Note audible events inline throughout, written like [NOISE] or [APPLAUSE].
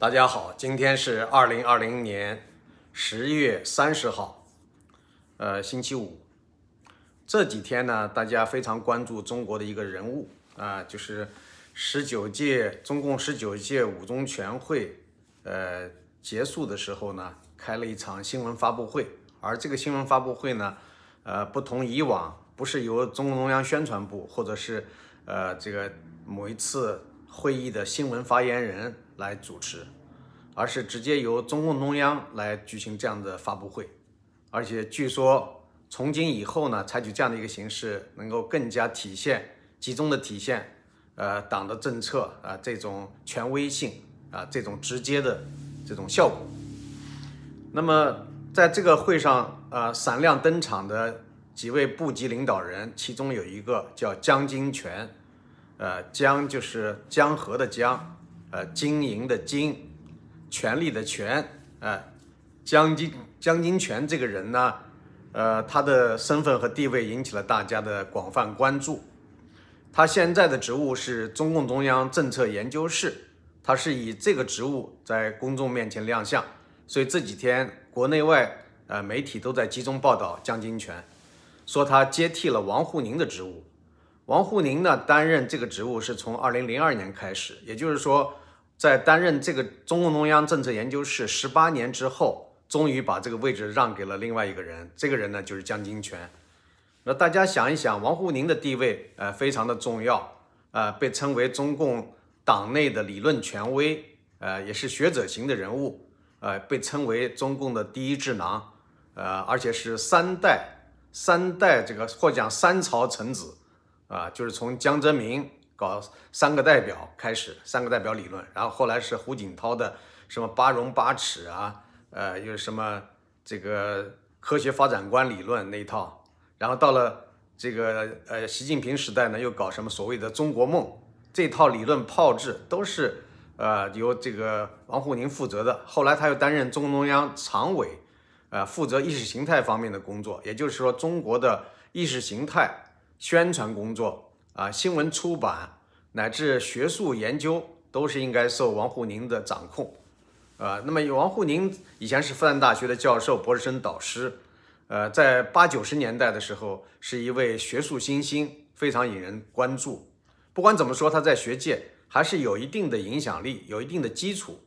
大家好，今天是二零二零年十月三十号，呃，星期五。这几天呢，大家非常关注中国的一个人物啊，就是十九届中共十九届五中全会，呃，结束的时候呢，开了一场新闻发布会。而这个新闻发布会呢，呃，不同以往，不是由中共中央宣传部或者是呃这个某一次会议的新闻发言人来主持，而是直接由中共中央来举行这样的发布会。而且据说从今以后呢，采取这样的一个形式，能够更加体现、集中的体现，呃，党的政策啊这种权威性啊这种直接的这种效果。那么。在这个会上，呃，闪亮登场的几位部级领导人，其中有一个叫江金泉，呃，江就是江河的江，呃，经营的经，权力的权，呃，江金江金泉这个人呢，呃，他的身份和地位引起了大家的广泛关注。他现在的职务是中共中央政策研究室，他是以这个职务在公众面前亮相。所以这几天国内外呃媒体都在集中报道江金泉，说他接替了王沪宁的职务。王沪宁呢担任这个职务是从二零零二年开始，也就是说，在担任这个中共中央政策研究室十八年之后，终于把这个位置让给了另外一个人。这个人呢就是江金泉。那大家想一想，王沪宁的地位呃非常的重要，呃被称为中共党内的理论权威，呃也是学者型的人物。呃，被称为中共的第一智囊，呃，而且是三代三代这个或讲三朝臣子，啊，就是从江泽民搞三个代表开始，三个代表理论，然后后来是胡锦涛的什么八荣八耻啊，呃，又什么这个科学发展观理论那一套，然后到了这个呃习近平时代呢，又搞什么所谓的中国梦这套理论炮制都是。呃，由这个王沪宁负责的，后来他又担任中共中央常委，呃，负责意识形态方面的工作。也就是说，中国的意识形态宣传工作啊，新闻出版乃至学术研究，都是应该受王沪宁的掌控。呃，那么王沪宁以前是复旦大学的教授、博士生导师，呃，在八九十年代的时候，是一位学术新星，非常引人关注。不管怎么说，他在学界。还是有一定的影响力，有一定的基础，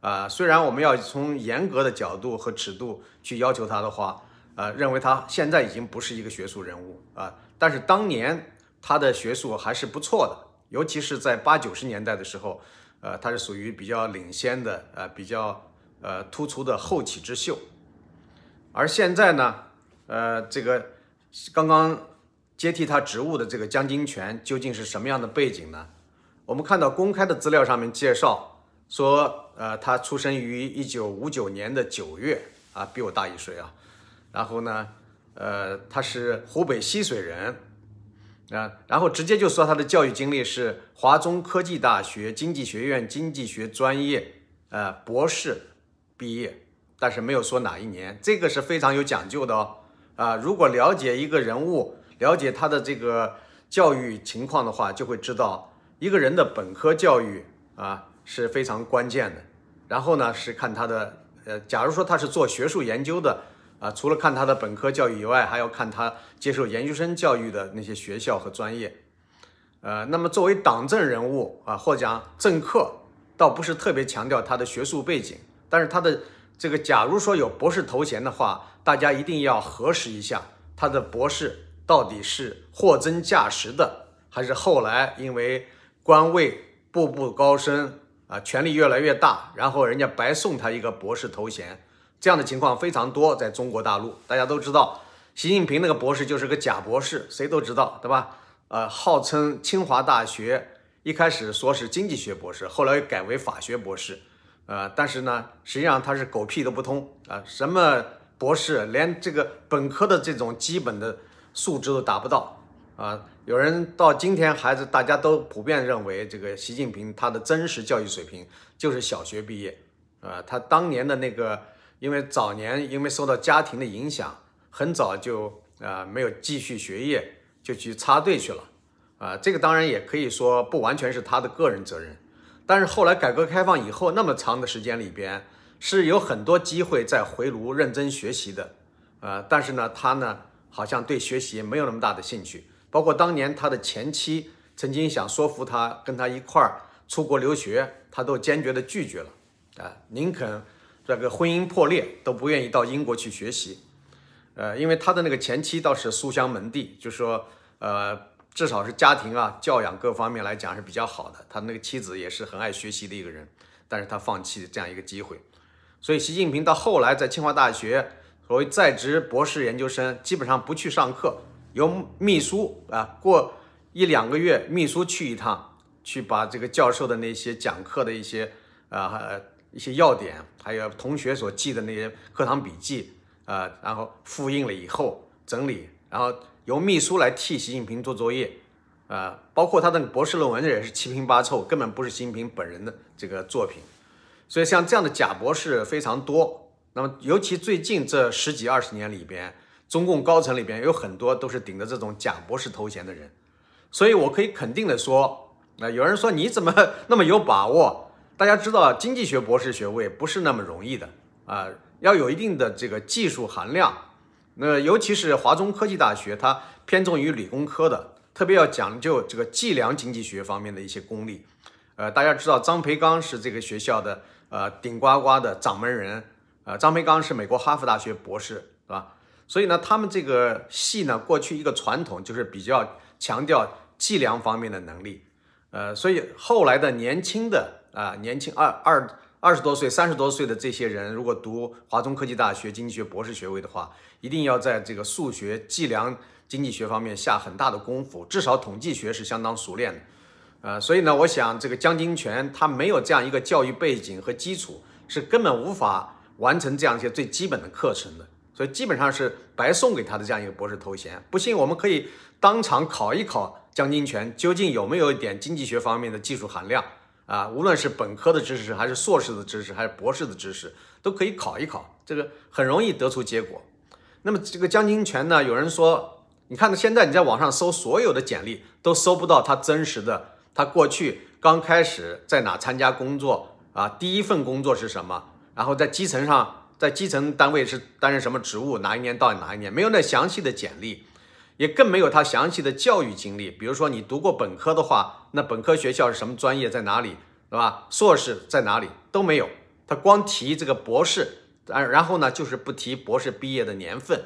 啊，虽然我们要从严格的角度和尺度去要求他的话，呃，认为他现在已经不是一个学术人物啊，但是当年他的学术还是不错的，尤其是在八九十年代的时候，呃，他是属于比较领先的，呃，比较呃突出的后起之秀，而现在呢，呃，这个刚刚接替他职务的这个江金泉究竟是什么样的背景呢？我们看到公开的资料上面介绍说，呃，他出生于一九五九年的九月，啊，比我大一岁啊。然后呢，呃，他是湖北浠水人，啊，然后直接就说他的教育经历是华中科技大学经济学院经济学专业，呃，博士毕业，但是没有说哪一年，这个是非常有讲究的哦。啊，如果了解一个人物，了解他的这个教育情况的话，就会知道。一个人的本科教育啊是非常关键的，然后呢是看他的呃，假如说他是做学术研究的啊，除了看他的本科教育以外，还要看他接受研究生教育的那些学校和专业，呃，那么作为党政人物啊，或者讲政客，倒不是特别强调他的学术背景，但是他的这个假如说有博士头衔的话，大家一定要核实一下他的博士到底是货真价实的，还是后来因为。官位步步高升啊，权力越来越大，然后人家白送他一个博士头衔，这样的情况非常多，在中国大陆，大家都知道，习近平那个博士就是个假博士，谁都知道，对吧？呃，号称清华大学，一开始说是经济学博士，后来又改为法学博士，呃，但是呢，实际上他是狗屁都不通啊，什么博士，连这个本科的这种基本的素质都达不到。啊，有人到今天还是大家都普遍认为，这个习近平他的真实教育水平就是小学毕业，啊，他当年的那个，因为早年因为受到家庭的影响，很早就啊没有继续学业，就去插队去了，啊，这个当然也可以说不完全是他的个人责任，但是后来改革开放以后，那么长的时间里边，是有很多机会在回炉认真学习的，呃，但是呢，他呢好像对学习没有那么大的兴趣。包括当年他的前妻曾经想说服他跟他一块儿出国留学，他都坚决的拒绝了，啊，宁肯这个婚姻破裂都不愿意到英国去学习，呃，因为他的那个前妻倒是书香门第，就说呃。至少是家庭啊，教养各方面来讲是比较好的。他那个妻子也是很爱学习的一个人，但是他放弃这样一个机会。所以习近平到后来在清华大学所谓在职博士研究生，基本上不去上课，由秘书啊过一两个月，秘书去一趟，去把这个教授的那些讲课的一些啊一些要点，还有同学所记的那些课堂笔记啊，然后复印了以后整理，然后。由秘书来替习近平做作业，啊，包括他的博士论文也是七拼八凑，根本不是习近平本人的这个作品。所以像这样的假博士非常多。那么尤其最近这十几二十年里边，中共高层里边有很多都是顶着这种假博士头衔的人。所以我可以肯定的说，啊，有人说你怎么 [LAUGHS] 那么有把握？大家知道经济学博士学位不是那么容易的啊，要有一定的这个技术含量。那尤其是华中科技大学，它偏重于理工科的，特别要讲究这个计量经济学方面的一些功力。呃，大家知道张培刚是这个学校的呃顶呱呱的掌门人，呃，张培刚是美国哈佛大学博士，是吧？所以呢，他们这个系呢，过去一个传统就是比较强调计量方面的能力，呃，所以后来的年轻的啊，年轻二二。二十多岁、三十多岁的这些人，如果读华中科技大学经济学博士学位的话，一定要在这个数学、计量经济学方面下很大的功夫，至少统计学是相当熟练的。呃，所以呢，我想这个江金泉他没有这样一个教育背景和基础，是根本无法完成这样一些最基本的课程的，所以基本上是白送给他的这样一个博士头衔。不信，我们可以当场考一考江金泉究竟有没有一点经济学方面的技术含量。啊，无论是本科的知识，还是硕士的知识，还是博士的知识，都可以考一考，这个很容易得出结果。那么这个江金泉呢？有人说，你看到现在你在网上搜所有的简历，都搜不到他真实的，他过去刚开始在哪参加工作啊？第一份工作是什么？然后在基层上，在基层单位是担任什么职务？哪一年到哪一年？没有那详细的简历。也更没有他详细的教育经历，比如说你读过本科的话，那本科学校是什么专业，在哪里，对吧？硕士在哪里都没有，他光提这个博士，然，然后呢就是不提博士毕业的年份。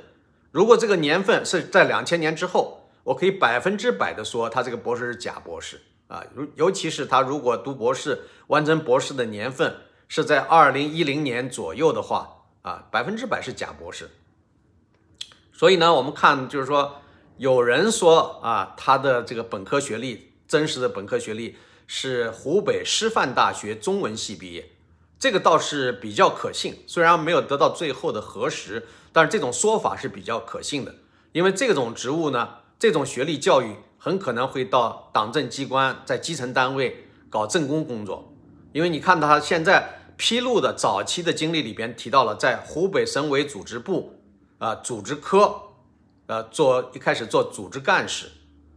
如果这个年份是在两千年之后，我可以百分之百的说他这个博士是假博士啊，尤尤其是他如果读博士完成博士的年份是在二零一零年左右的话，啊，百分之百是假博士。所以呢，我们看就是说。有人说啊，他的这个本科学历，真实的本科学历是湖北师范大学中文系毕业，这个倒是比较可信。虽然没有得到最后的核实，但是这种说法是比较可信的。因为这种职务呢，这种学历教育很可能会到党政机关，在基层单位搞政工工作。因为你看他现在披露的早期的经历里边提到了，在湖北省委组织部啊组织科。呃，做一开始做组织干事，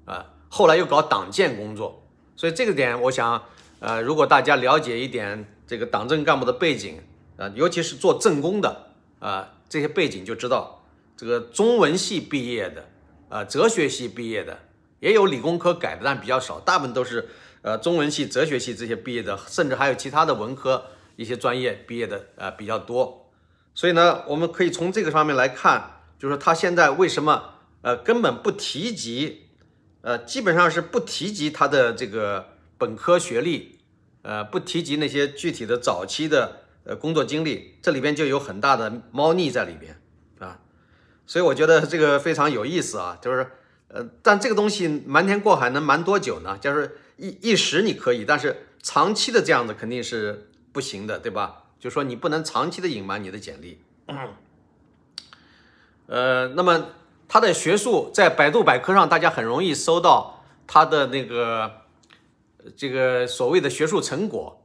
啊，后来又搞党建工作，所以这个点，我想，呃，如果大家了解一点这个党政干部的背景，啊，尤其是做政工的，啊，这些背景就知道，这个中文系毕业的，啊，哲学系毕业的，也有理工科改的，但比较少，大部分都是，呃，中文系、哲学系这些毕业的，甚至还有其他的文科一些专业毕业的，呃，比较多。所以呢，我们可以从这个方面来看。就是他现在为什么呃根本不提及，呃基本上是不提及他的这个本科学历，呃不提及那些具体的早期的呃工作经历，这里边就有很大的猫腻在里边啊，所以我觉得这个非常有意思啊，就是呃但这个东西瞒天过海能瞒多久呢？就是一一时你可以，但是长期的这样子肯定是不行的，对吧？就说你不能长期的隐瞒你的简历。呃，那么他的学术在百度百科上，大家很容易搜到他的那个这个所谓的学术成果。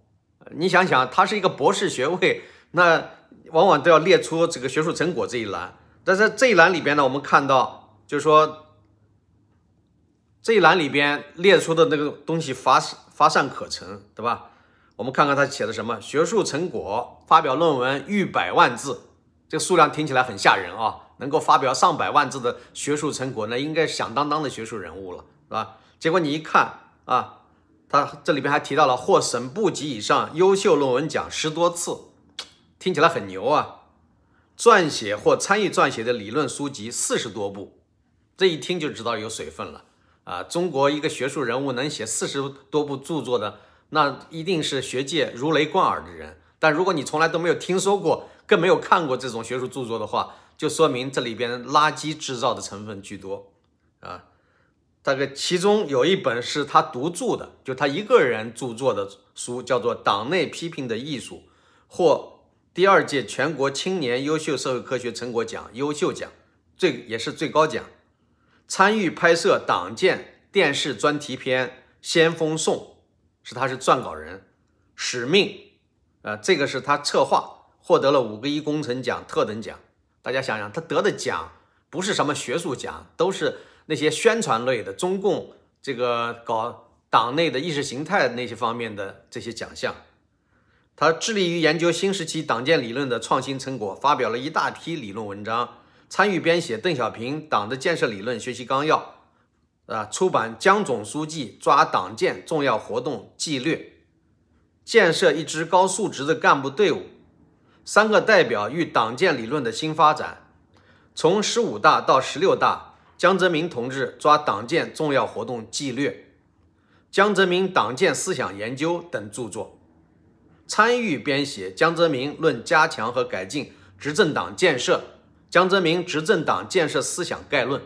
你想想，他是一个博士学位，那往往都要列出这个学术成果这一栏。但是这一栏里边呢，我们看到就是说这一栏里边列出的那个东西乏乏善可陈，对吧？我们看看他写的什么学术成果，发表论文逾百万字，这个数量听起来很吓人啊！能够发表上百万字的学术成果，那应该是响当当的学术人物了，是吧？结果你一看啊，他这里边还提到了获省部级以上优秀论文奖十多次，听起来很牛啊！撰写或参与撰写的理论书籍四十多部，这一听就知道有水分了啊！中国一个学术人物能写四十多部著作的，那一定是学界如雷贯耳的人。但如果你从来都没有听说过，更没有看过这种学术著作的话，就说明这里边垃圾制造的成分居多啊。大概其中有一本是他独著的，就他一个人著作的书，叫做《党内批评的艺术》，获第二届全国青年优秀社会科学成果奖优秀奖，最也是最高奖。参与拍摄党建电视专题片《先锋颂》，是他是撰稿人。使命，呃，这个是他策划，获得了五个一工程奖特等奖。大家想想，他得的奖不是什么学术奖，都是。那些宣传类的中共这个搞党内的意识形态那些方面的这些奖项，他致力于研究新时期党建理论的创新成果，发表了一大批理论文章，参与编写邓小平党的建设理论学习纲要，啊，出版江总书记抓党建重要活动纪略，建设一支高素质的干部队伍，三个代表与党建理论的新发展，从十五大到十六大。江泽民同志抓党建重要活动纪略，江泽民党建思想研究等著作，参与编写《江泽民论加强和改进执政党建设》《江泽民执政党建设思想概论》。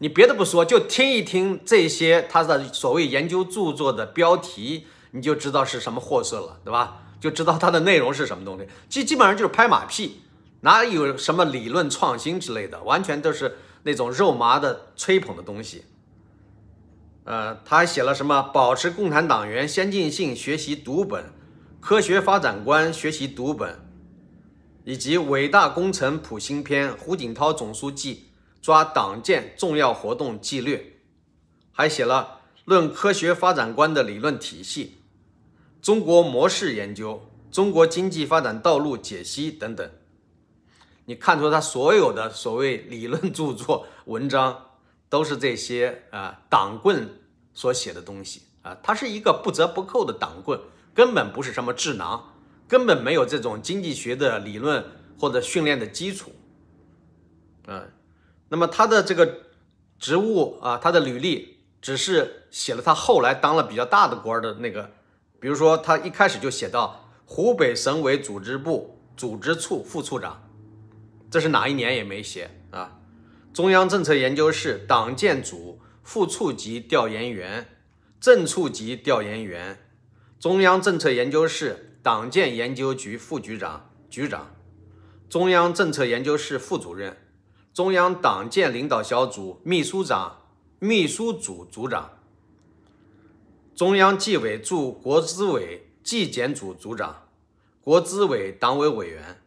你别的不说，就听一听这些他的所谓研究著作的标题，你就知道是什么货色了，对吧？就知道它的内容是什么东西。基基本上就是拍马屁，哪有什么理论创新之类的，完全都是。那种肉麻的吹捧的东西，呃，他还写了什么？保持共产党员先进性学习读本，科学发展观学习读本，以及伟大工程谱新篇，胡锦涛总书记抓党建重要活动纪略，还写了论科学发展观的理论体系，中国模式研究，中国经济发展道路解析等等。你看出他所有的所谓理论著作文章，都是这些啊党棍所写的东西啊，他是一个不折不扣的党棍，根本不是什么智囊，根本没有这种经济学的理论或者训练的基础，啊，那么他的这个职务啊，他的履历只是写了他后来当了比较大的官的那个，比如说他一开始就写到湖北省委组织部组织处副处长。这是哪一年也没写啊？中央政策研究室党建组副处级调研员、正处级调研员，中央政策研究室党建研究局副局长、局长，中央政策研究室副主任，中央党建领导小组秘书长、秘书组组长，中央纪委驻国资委纪检组组长，国资委党委委员。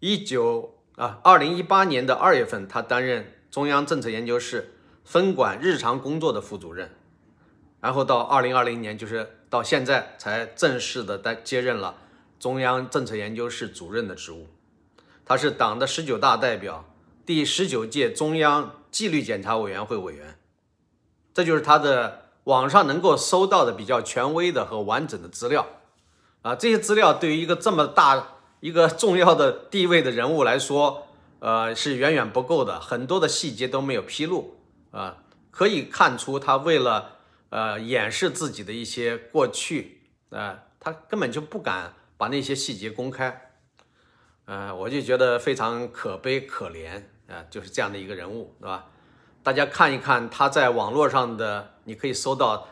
一九啊，二零一八年的二月份，他担任中央政策研究室分管日常工作的副主任，然后到二零二零年，就是到现在才正式的担接任了中央政策研究室主任的职务。他是党的十九大代表，第十九届中央纪律检查委员会委员。这就是他的网上能够搜到的比较权威的和完整的资料啊，这些资料对于一个这么大。一个重要的地位的人物来说，呃，是远远不够的，很多的细节都没有披露啊。可以看出，他为了呃掩饰自己的一些过去，啊，他根本就不敢把那些细节公开，呃，我就觉得非常可悲可怜啊，就是这样的一个人物，对吧？大家看一看他在网络上的，你可以搜到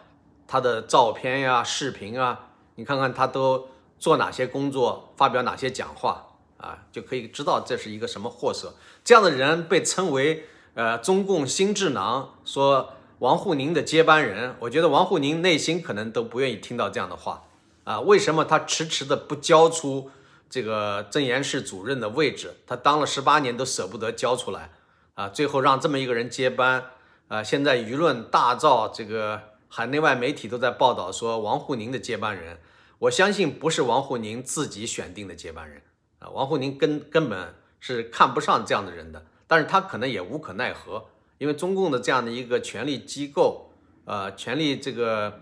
他的照片呀、视频啊，你看看他都。做哪些工作，发表哪些讲话啊，就可以知道这是一个什么货色。这样的人被称为呃中共新智囊，说王沪宁的接班人。我觉得王沪宁内心可能都不愿意听到这样的话啊。为什么他迟迟的不交出这个政研室主任的位置？他当了十八年都舍不得交出来啊，最后让这么一个人接班啊。现在舆论大造，这个海内外媒体都在报道说王沪宁的接班人。我相信不是王沪宁自己选定的接班人啊，王沪宁根根本是看不上这样的人的，但是他可能也无可奈何，因为中共的这样的一个权力机构，呃，权力这个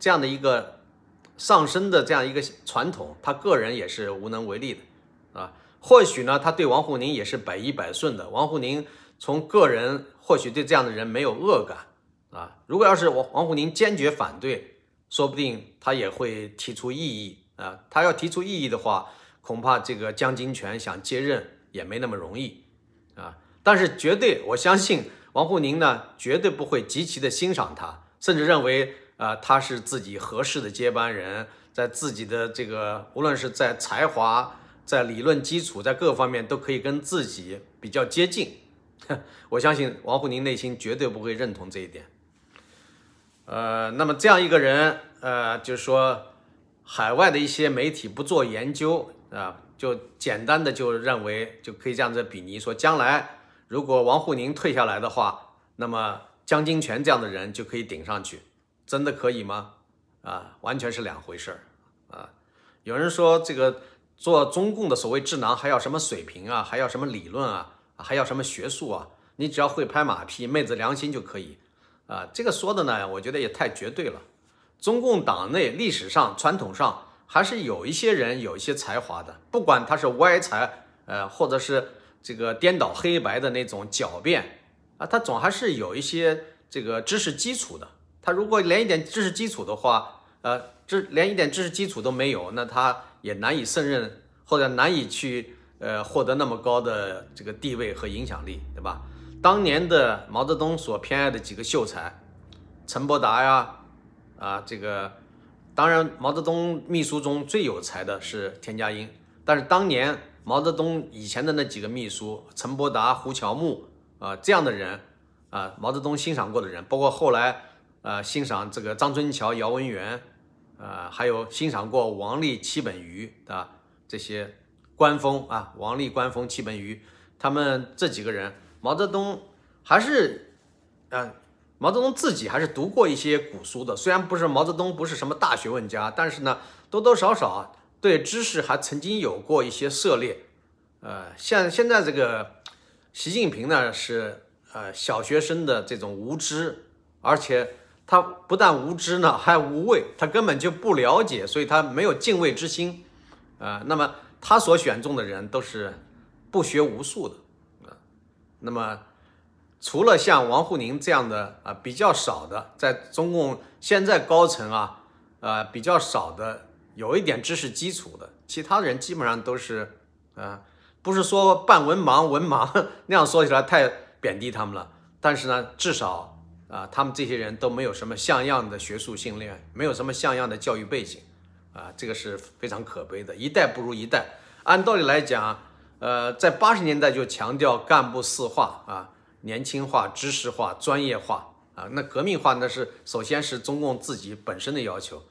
这样的一个上升的这样一个传统，他个人也是无能为力的啊。或许呢，他对王沪宁也是百依百顺的。王沪宁从个人或许对这样的人没有恶感啊。如果要是王王沪宁坚决反对，说不定他也会提出异议啊。他要提出异议的话，恐怕这个江金泉想接任也没那么容易啊。但是绝对，我相信王沪宁呢，绝对不会极其的欣赏他，甚至认为啊他是自己合适的接班人，在自己的这个无论是在才华。在理论基础，在各方面都可以跟自己比较接近，[LAUGHS] 我相信王沪宁内心绝对不会认同这一点。呃，那么这样一个人，呃，就是说，海外的一些媒体不做研究啊，就简单的就认为就可以这样子比拟说，将来如果王沪宁退下来的话，那么江金泉这样的人就可以顶上去，真的可以吗？啊，完全是两回事儿啊。有人说这个。做中共的所谓智囊还要什么水平啊？还要什么理论啊？还要什么学术啊？你只要会拍马屁、昧着良心就可以啊！这个说的呢，我觉得也太绝对了。中共党内历史上、传统上还是有一些人有一些才华的，不管他是歪才，呃，或者是这个颠倒黑白的那种狡辩啊，他总还是有一些这个知识基础的。他如果连一点知识基础的话，呃，这连一点知识基础都没有，那他。也难以胜任，或者难以去呃获得那么高的这个地位和影响力，对吧？当年的毛泽东所偏爱的几个秀才，陈伯达呀，啊，这个当然毛泽东秘书中最有才的是田家英，但是当年毛泽东以前的那几个秘书，陈伯达、胡乔木啊这样的人啊，毛泽东欣赏过的人，包括后来啊欣赏这个张春桥、姚文元。啊，还有欣赏过王立、戚本禹的这些官风啊，王立、官风、戚本禹，他们这几个人，毛泽东还是，嗯，毛泽东自己还是读过一些古书的。虽然不是毛泽东不是什么大学问家，但是呢，多多少少对知识还曾经有过一些涉猎。呃，像现在这个习近平呢，是呃小学生的这种无知，而且。他不但无知呢，还无畏，他根本就不了解，所以他没有敬畏之心，啊，那么他所选中的人都是不学无术的，啊，那么除了像王沪宁这样的啊比较少的，在中共现在高层啊，呃比较少的有一点知识基础的，其他人基本上都是，啊，不是说半文盲文盲 [LAUGHS] 那样说起来太贬低他们了，但是呢，至少。啊，他们这些人都没有什么像样的学术训练，没有什么像样的教育背景，啊，这个是非常可悲的，一代不如一代。按道理来讲，呃，在八十年代就强调干部四化啊，年轻化、知识化、专业化啊，那革命化那是首先是中共自己本身的要求。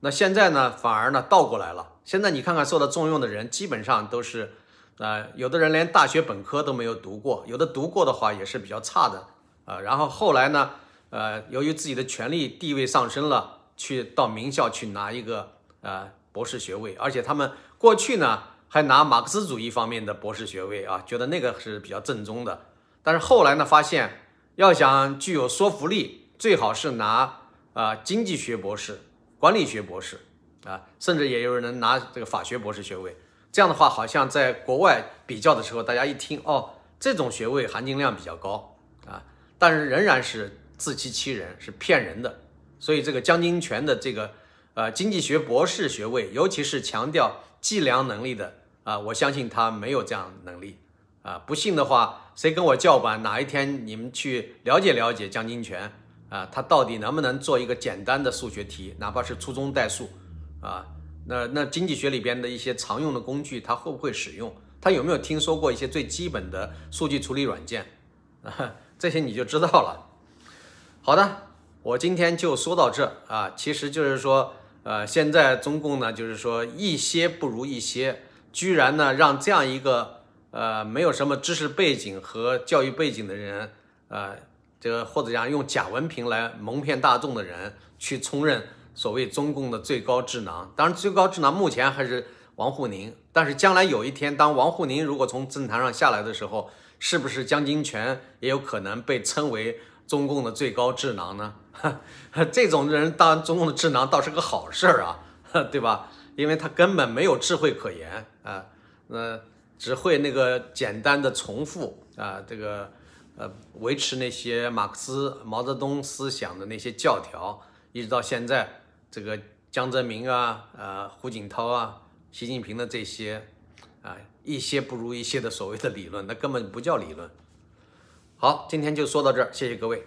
那现在呢，反而呢倒过来了。现在你看看受到重用的人，基本上都是，啊，有的人连大学本科都没有读过，有的读过的话也是比较差的。啊，然后后来呢，呃，由于自己的权力地位上升了，去到名校去拿一个呃博士学位，而且他们过去呢还拿马克思主义方面的博士学位啊，觉得那个是比较正宗的。但是后来呢，发现要想具有说服力，最好是拿啊经济学博士、管理学博士啊，甚至也有人能拿这个法学博士学位。这样的话，好像在国外比较的时候，大家一听哦，这种学位含金量比较高啊。但是仍然是自欺欺人，是骗人的。所以这个江金泉的这个呃经济学博士学位，尤其是强调计量能力的啊，我相信他没有这样能力啊。不信的话，谁跟我叫板？哪一天你们去了解了解江金泉啊，他到底能不能做一个简单的数学题，哪怕是初中代数啊？那那经济学里边的一些常用的工具，他会不会使用？他有没有听说过一些最基本的数据处理软件啊？这些你就知道了。好的，我今天就说到这啊。其实就是说，呃，现在中共呢，就是说一些不如一些，居然呢让这样一个呃没有什么知识背景和教育背景的人，呃，这个或者讲用假文凭来蒙骗大众的人去充任所谓中共的最高智囊。当然，最高智囊目前还是王沪宁，但是将来有一天，当王沪宁如果从政坛上下来的时候，是不是江金泉也有可能被称为中共的最高智囊呢？[LAUGHS] 这种人当中共的智囊倒是个好事儿啊，[LAUGHS] 对吧？因为他根本没有智慧可言啊，那只会那个简单的重复啊，这个。呃，维持那些马克思、毛泽东思想的那些教条，一直到现在，这个江泽民啊、呃胡锦涛啊、习近平的这些，啊一些不如一些的所谓的理论，那根本不叫理论。好，今天就说到这儿，谢谢各位。